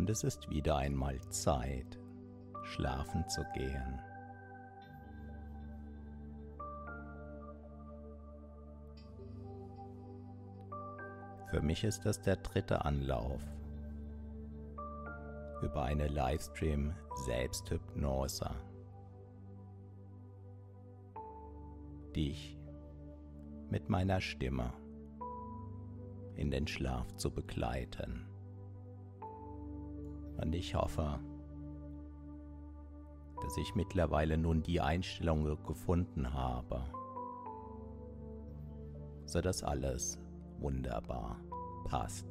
Und es ist wieder einmal Zeit, schlafen zu gehen. Für mich ist das der dritte Anlauf über eine Livestream Selbsthypnose. Dich mit meiner Stimme in den Schlaf zu begleiten. Und ich hoffe, dass ich mittlerweile nun die Einstellung gefunden habe, sodass alles wunderbar passt.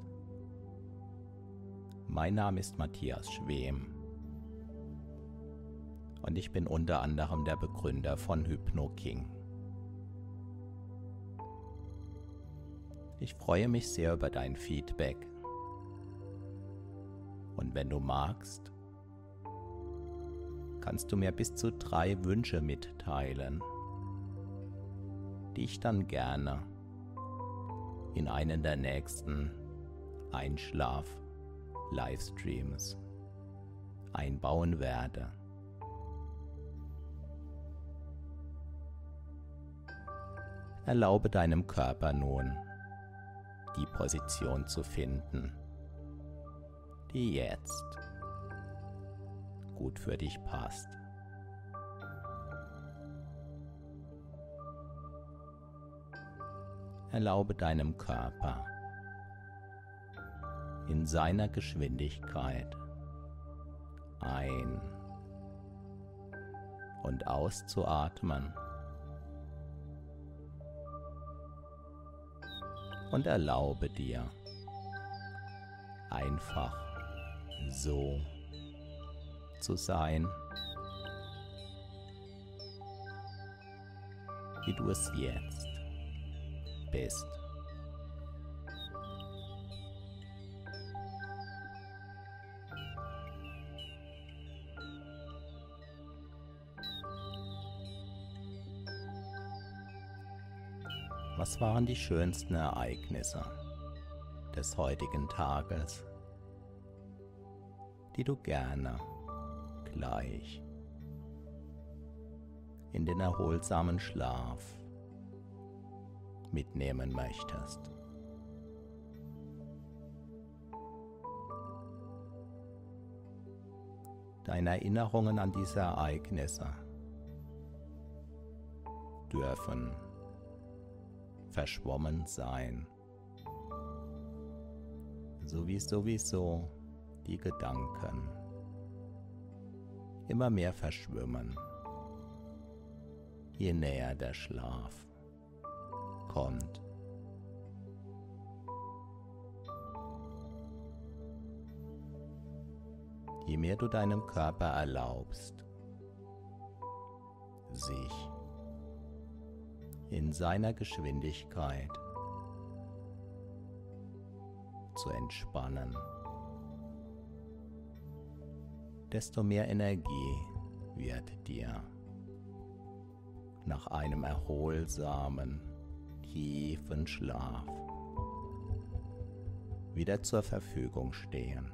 Mein Name ist Matthias Schwem und ich bin unter anderem der Begründer von HypnoKing. Ich freue mich sehr über dein Feedback und wenn du magst, kannst du mir bis zu drei Wünsche mitteilen, die ich dann gerne in einen der nächsten Einschlaf-Livestreams einbauen werde. Erlaube deinem Körper nun, die Position zu finden, die jetzt gut für dich passt. Erlaube deinem Körper in seiner Geschwindigkeit ein- und auszuatmen und erlaube dir einfach so zu sein, wie du es jetzt bist. Was waren die schönsten Ereignisse des heutigen Tages? Die du gerne gleich in den erholsamen Schlaf mitnehmen möchtest. Deine Erinnerungen an diese Ereignisse dürfen verschwommen sein, so wie sowieso die Gedanken immer mehr verschwimmen, je näher der Schlaf kommt. Je mehr du deinem Körper erlaubst, sich in seiner Geschwindigkeit zu entspannen, desto mehr Energie wird dir nach einem erholsamen, tiefen Schlaf wieder zur Verfügung stehen.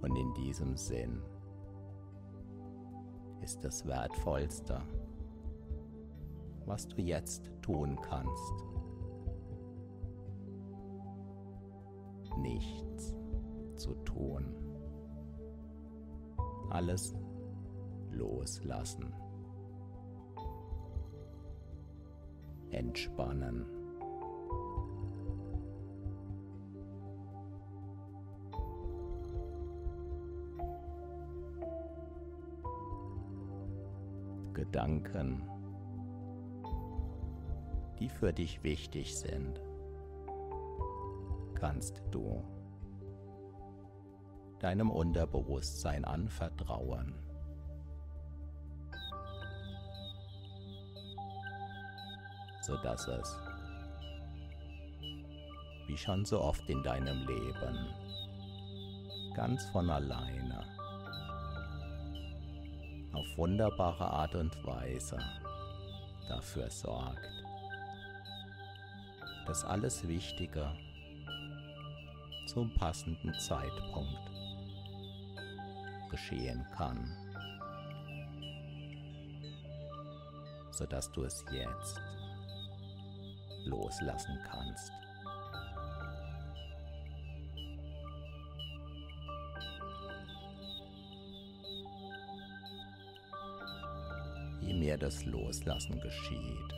Und in diesem Sinn ist das Wertvollste, was du jetzt tun kannst. Nichts zu tun. Alles loslassen. Entspannen. Gedanken, die für dich wichtig sind, kannst du deinem Unterbewusstsein anvertrauen. sodass es, wie schon so oft in deinem Leben, ganz von alleine, auf wunderbare Art und Weise dafür sorgt, dass alles Wichtige zum passenden Zeitpunkt geschehen kann, sodass du es jetzt loslassen kannst. Je mehr das Loslassen geschieht,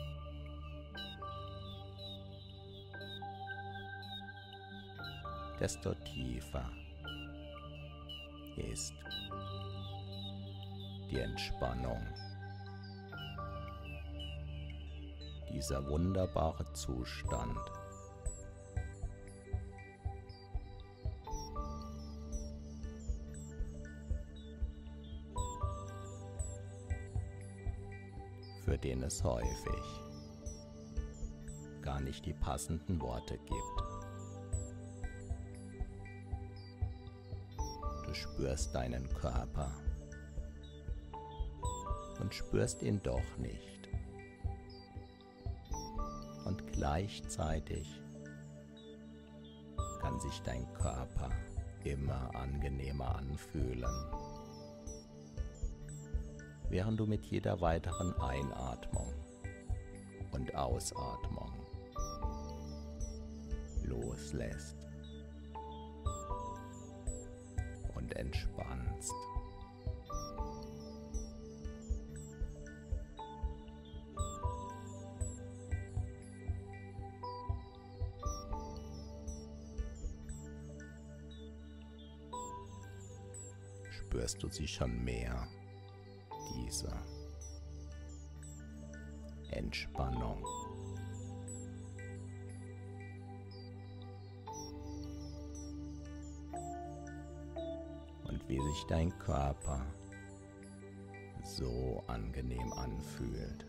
desto tiefer ist die Entspannung. dieser wunderbare Zustand. für den es häufig gar nicht die passenden Worte gibt. Spürst deinen Körper und spürst ihn doch nicht. Gleichzeitig kann sich dein Körper immer angenehmer anfühlen, während du mit jeder weiteren Einatmung und Ausatmung loslässt und entspannst. spürst du sie schon mehr, diese Entspannung. Und wie sich dein Körper so angenehm anfühlt.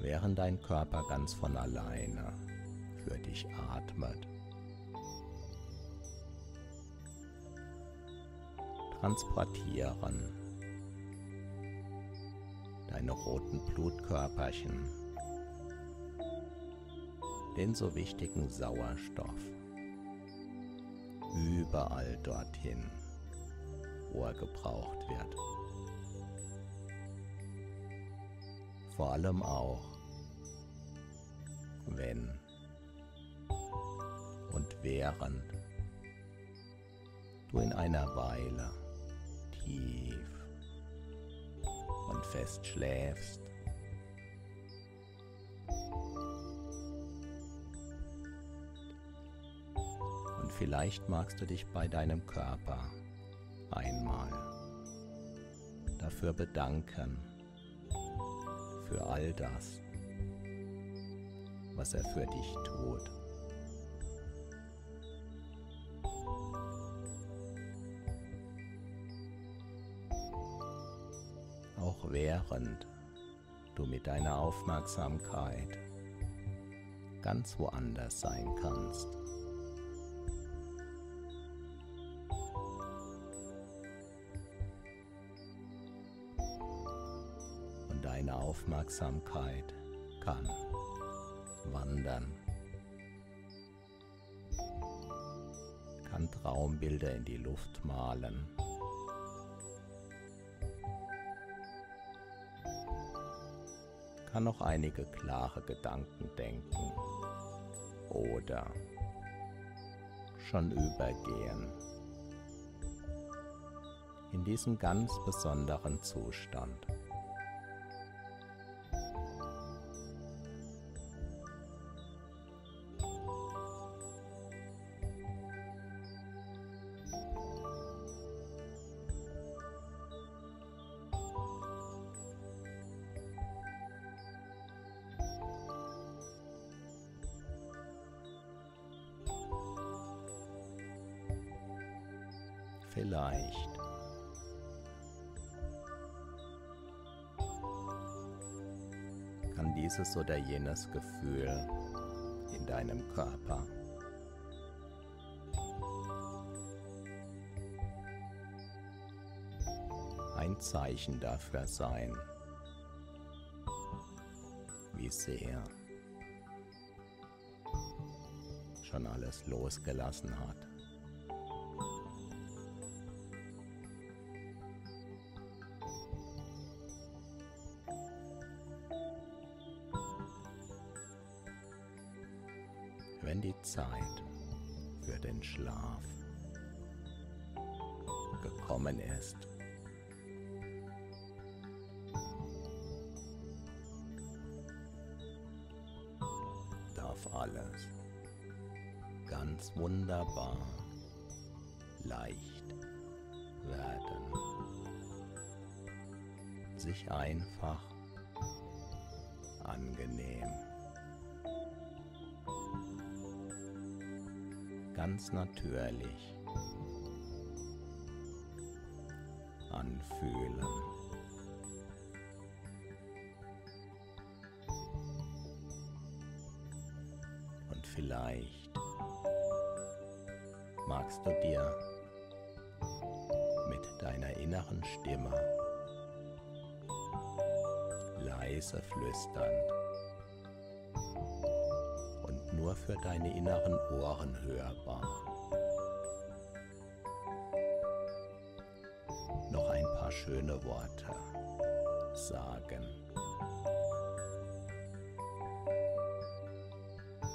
während dein Körper ganz von alleine für dich atmet. Transportieren deine roten Blutkörperchen den so wichtigen Sauerstoff überall dorthin, wo er gebraucht wird. Vor allem auch wenn und während du in einer Weile fest schläfst. Und vielleicht magst du dich bei deinem Körper einmal dafür bedanken, für all das, was er für dich tut. Auch während du mit deiner Aufmerksamkeit ganz woanders sein kannst. Und deine Aufmerksamkeit kann wandern, kann Traumbilder in die Luft malen. Kann noch einige klare Gedanken denken oder schon übergehen in diesem ganz besonderen Zustand. Dieses oder jenes Gefühl in deinem Körper ein Zeichen dafür sein, wie sehr schon alles losgelassen hat. Ganz natürlich anfühlen. Und vielleicht magst du dir mit deiner inneren Stimme leise flüsternd nur für deine inneren Ohren hörbar. Noch ein paar schöne Worte sagen,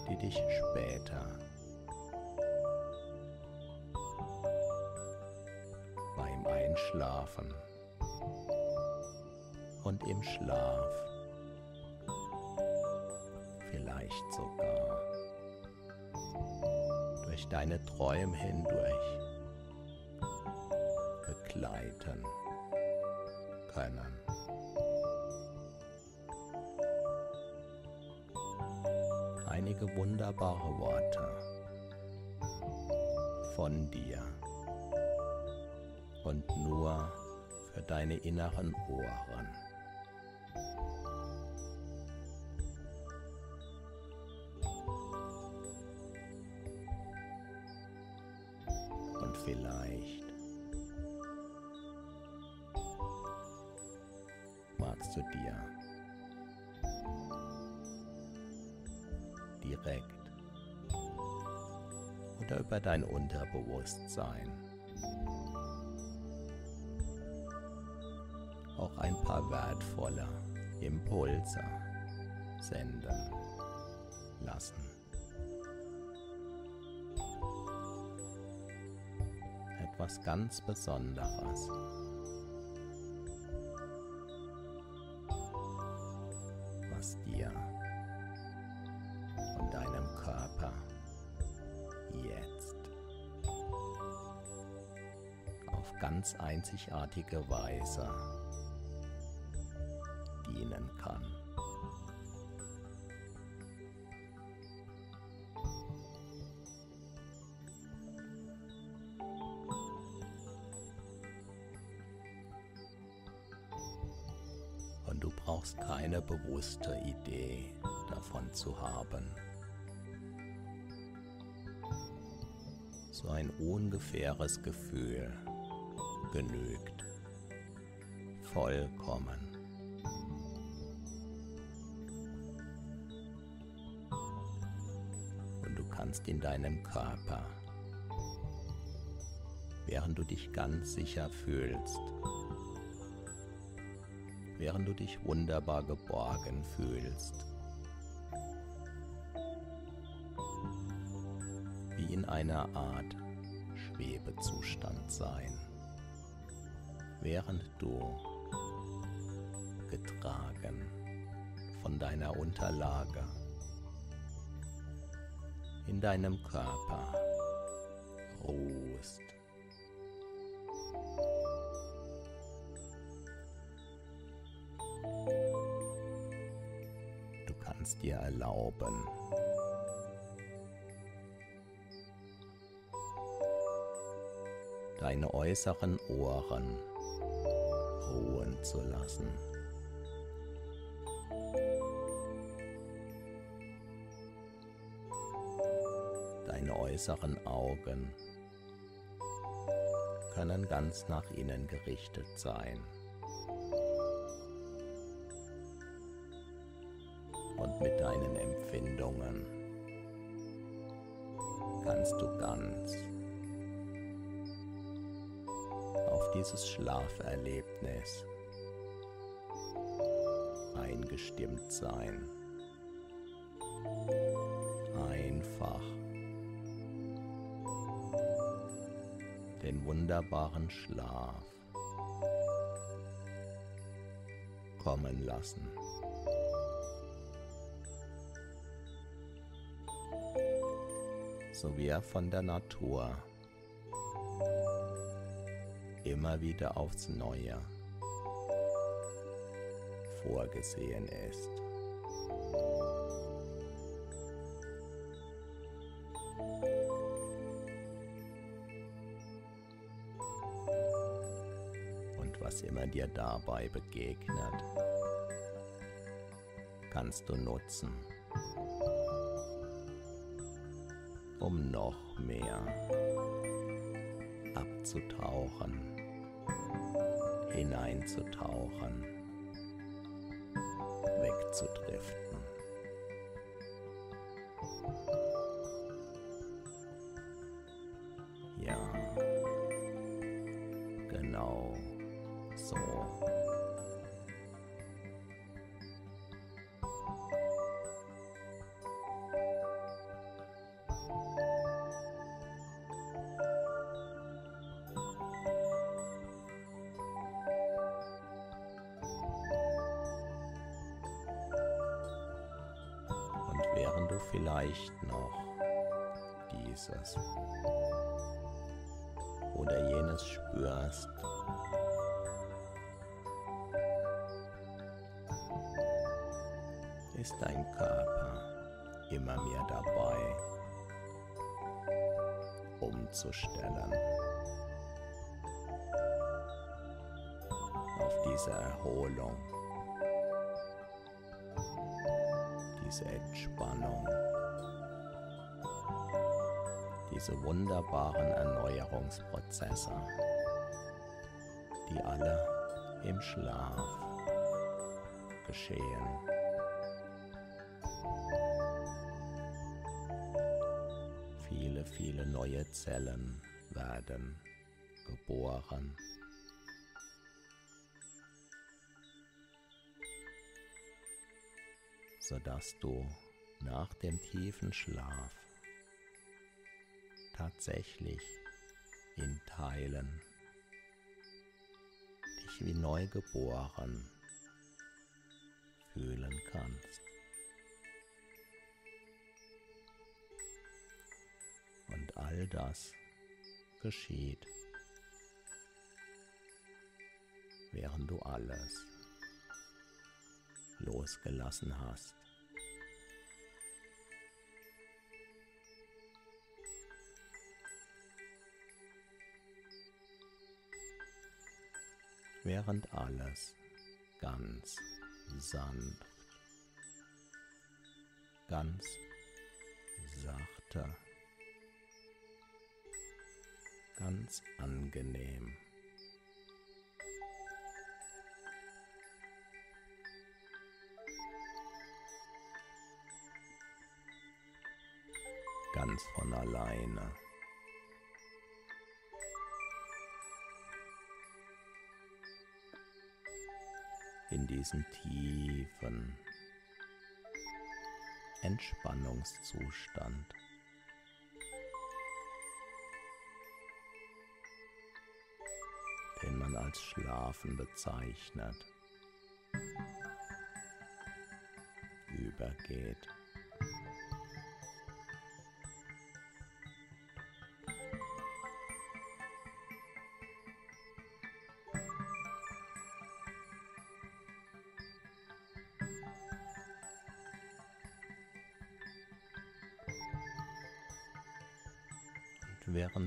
die dich später beim Einschlafen und im Schlaf vielleicht sogar deine Träume hindurch begleiten können. Einige wunderbare Worte von dir und nur für deine inneren Ohren. Unterbewusstsein auch ein paar wertvolle Impulse senden lassen. etwas ganz Besonderes. einzigartige Weise dienen kann. Und du brauchst keine bewusste Idee davon zu haben. So ein ungefähres Gefühl genügt vollkommen. Und du kannst in deinem Körper, während du dich ganz sicher fühlst, während du dich wunderbar geborgen fühlst, wie in einer Art Schwebezustand sein, während du getragen von deiner Unterlage in deinem Körper ruhst. Du kannst dir erlauben, deine äußeren Ohren ruhen zu lassen. Deine äußeren Augen können ganz nach innen gerichtet sein. Und mit deinen Empfindungen kannst du ganz dieses Schlaferlebnis eingestimmt sein. Einfach den wunderbaren Schlaf kommen lassen. So wie er von der Natur immer wieder aufs Neue vorgesehen ist. Und was immer dir dabei begegnet, kannst du nutzen, um noch mehr abzutauchen, hineinzutauchen, wegzudriften. Vielleicht noch dieses. Oder jenes spürst, ist dein Körper immer mehr dabei, umzustellen? Auf diese Erholung, diese Entspannung, diese wunderbaren Erneuerungsprozesse, die alle im Schlaf geschehen. Viele, viele neue Zellen werden geboren. sodass du nach dem tiefen Schlaf tatsächlich in Teilen dich wie neu geboren fühlen kannst. Und all das geschieht, während du alles losgelassen hast. Während alles ganz sanft, ganz sachte, ganz angenehm. Ganz von alleine. Diesen tiefen Entspannungszustand. den man als Schlafen bezeichnet, übergeht.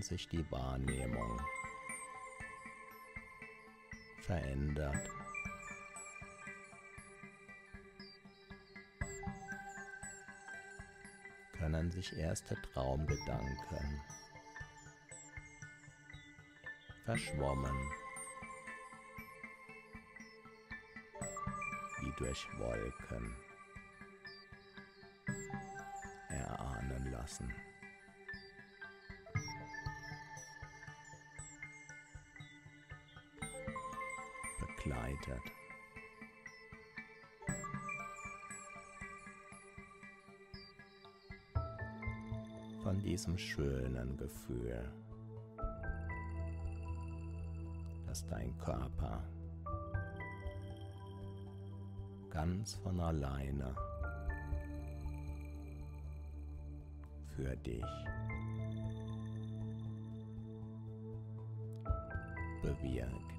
Sich die Wahrnehmung verändert. Können sich erste Traumgedanken verschwommen, wie durch Wolken erahnen lassen. Begleitet. Von diesem schönen Gefühl, dass dein Körper ganz von alleine für dich bewirkt.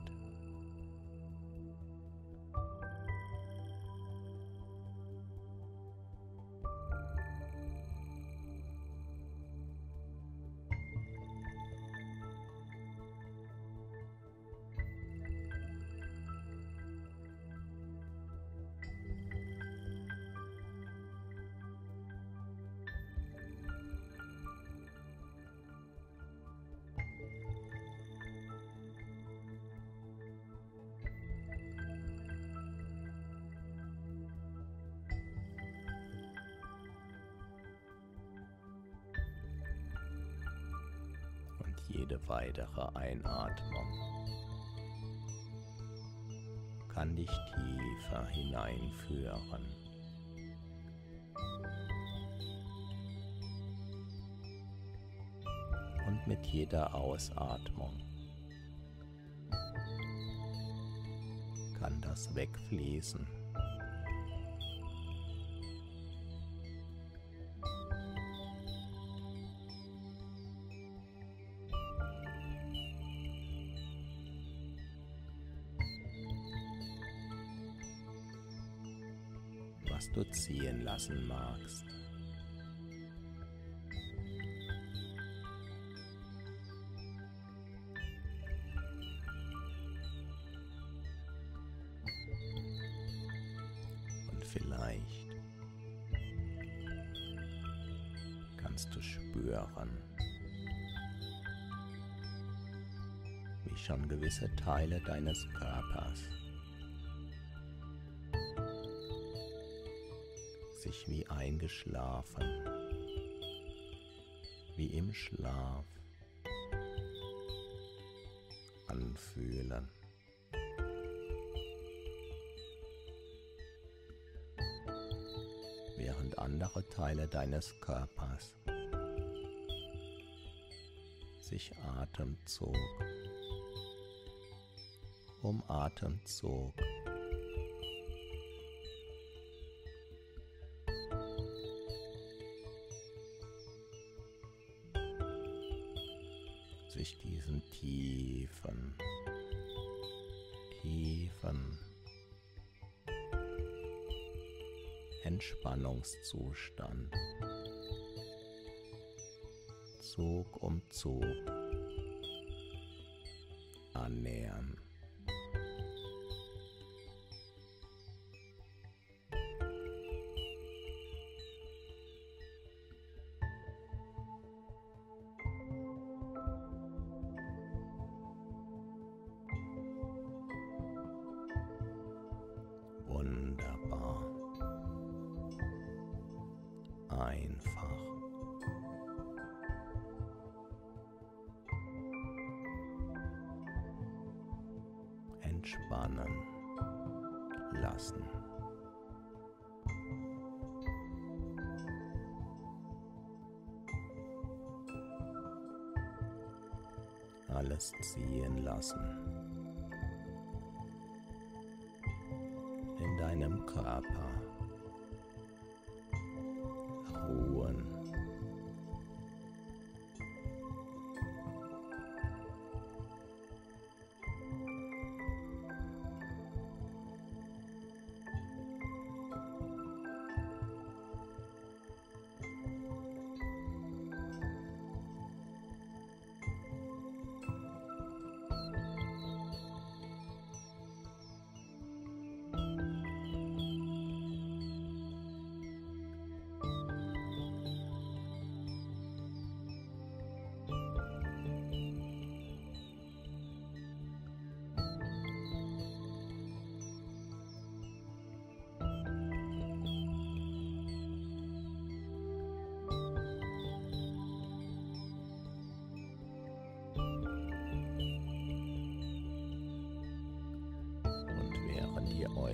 Weitere Einatmung kann dich tiefer hineinführen. Und mit jeder Ausatmung kann das wegfließen. Lassen magst. Und vielleicht kannst du spüren, wie schon gewisse Teile deines Körpers sich wie eingeschlafen, wie im Schlaf anfühlen. Während andere Teile deines Körpers sich Atemzug um Atemzug tiefen, tiefen Entspannungszustand. Zug um Zug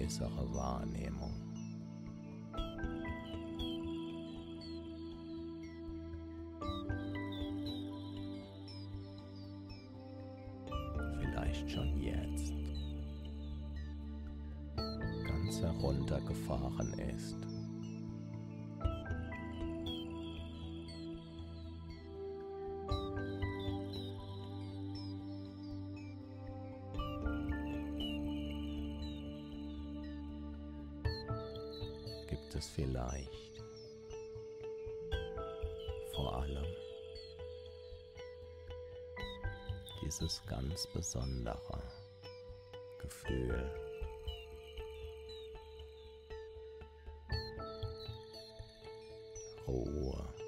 äußere Wahrnehmung. Vielleicht schon jetzt ganz heruntergefahren ist. Es vielleicht vor allem dieses ganz besondere Gefühl. Ruhe.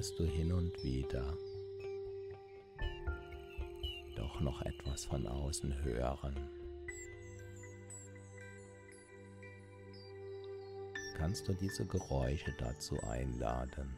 Solltest du hin und wieder doch noch etwas von außen hören. Kannst du diese Geräusche dazu einladen,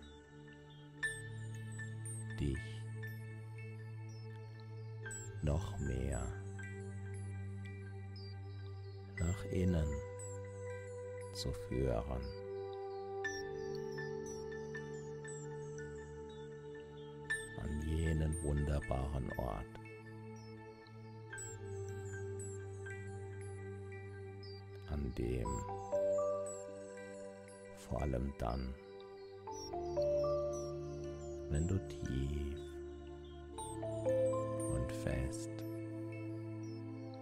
An dem vor allem dann, wenn du tief und fest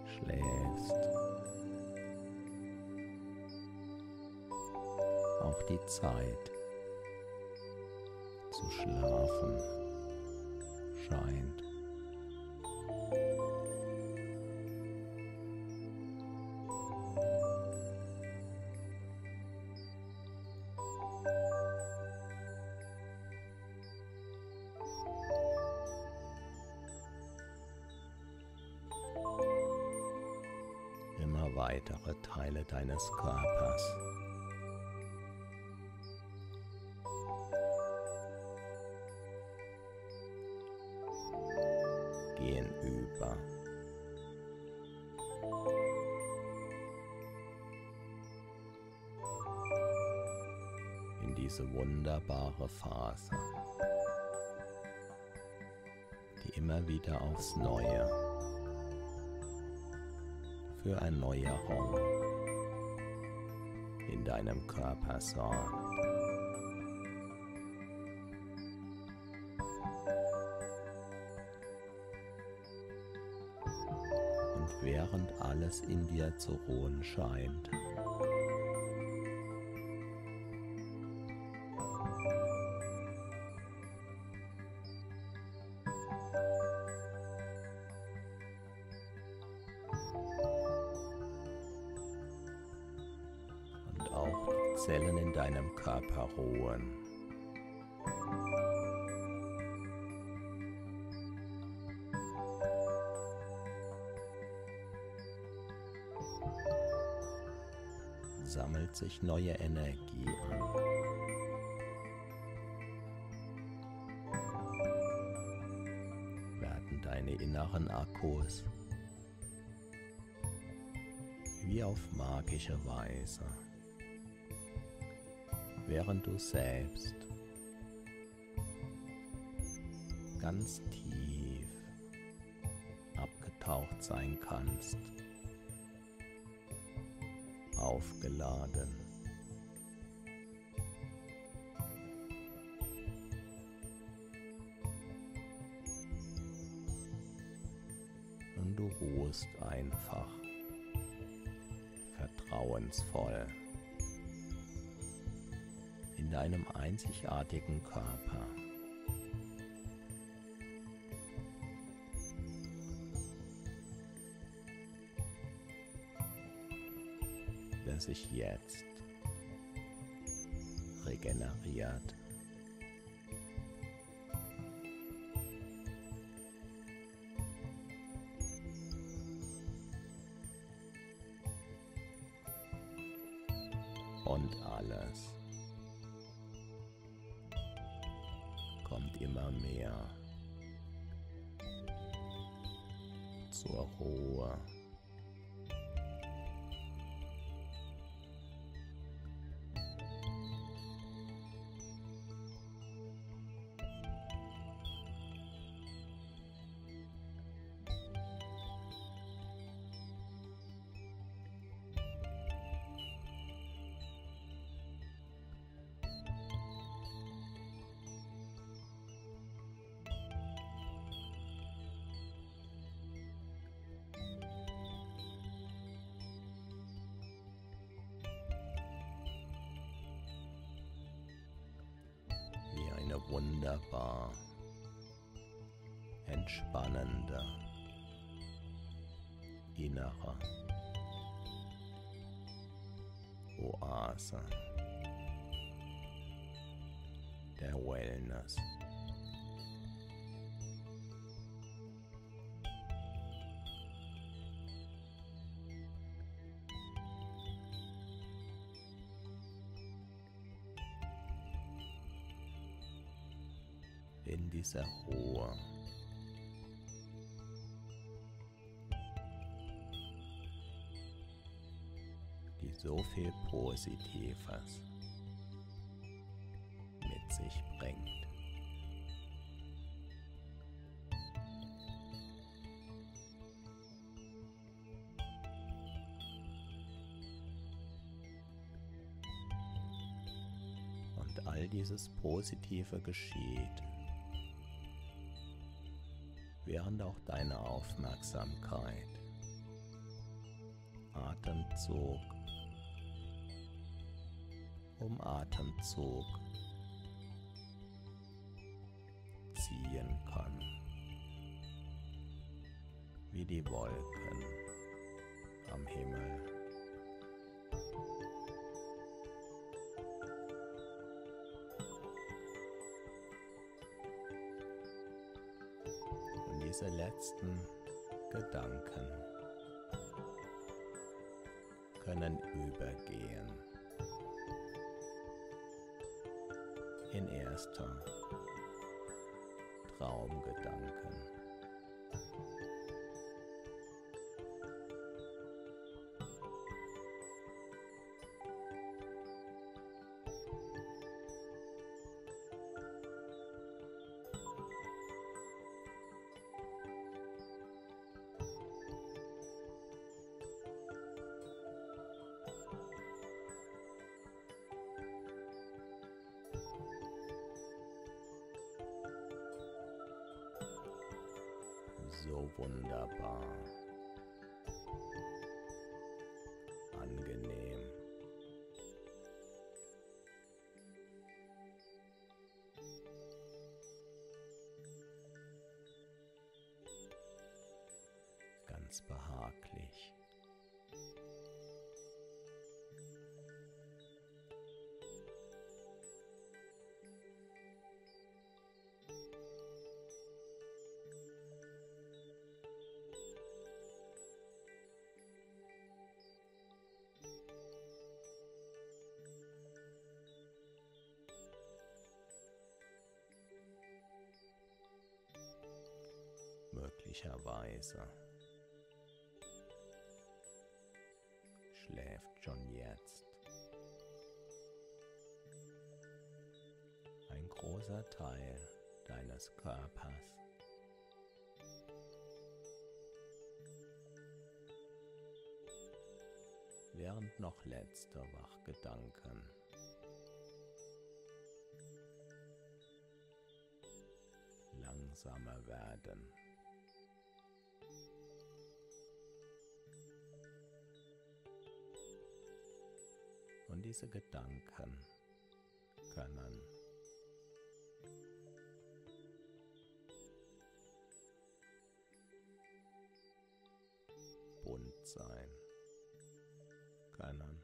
schläfst, auch die Zeit zu schlafen scheint. Deines Körpers über. In diese wunderbare Phase, die immer wieder aufs Neue für Erneuerung in deinem Körper sorgt. während alles in dir zu ruhen scheint. Neue Energie an. Werden deine inneren Akkus wie auf magische Weise, während du selbst ganz tief abgetaucht sein kannst aufgeladen. Ruhst einfach vertrauensvoll in deinem einzigartigen Körper. sich jetzt regeneriert. Entspannende innere Oase der Wellness. in dieser Ruhe. So viel Positives mit sich bringt. Und all dieses Positive geschieht während auch deine Aufmerksamkeit Atemzug um Atemzug ziehen kann, wie die Wolken am Himmel. diese letzten Gedanken können übergehen in erster Traumgedanken. So wunderbar. Möglicherweise schläft schon jetzt ein großer Teil deines Körpers. Während noch letzte Wachgedanken langsamer werden. Diese Gedanken können bunt sein, können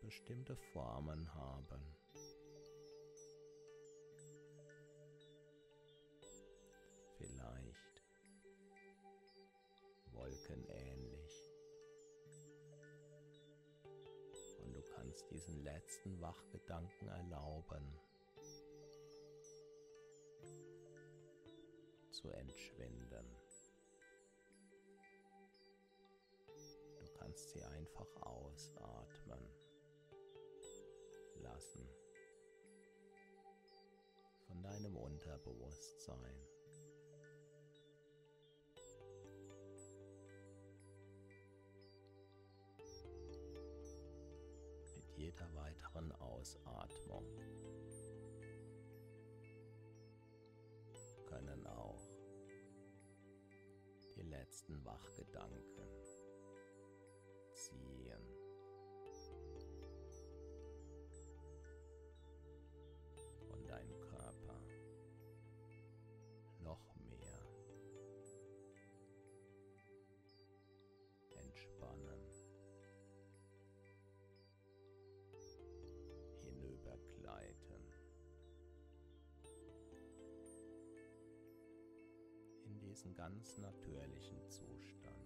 bestimmte Formen haben. Diesen letzten Wachgedanken erlauben zu entschwinden. Du kannst sie einfach ausatmen lassen von deinem Unterbewusstsein. Jeder weiteren Ausatmung können auch die letzten Wachgedanken ziehen. Diesen ganz natürlichen Zustand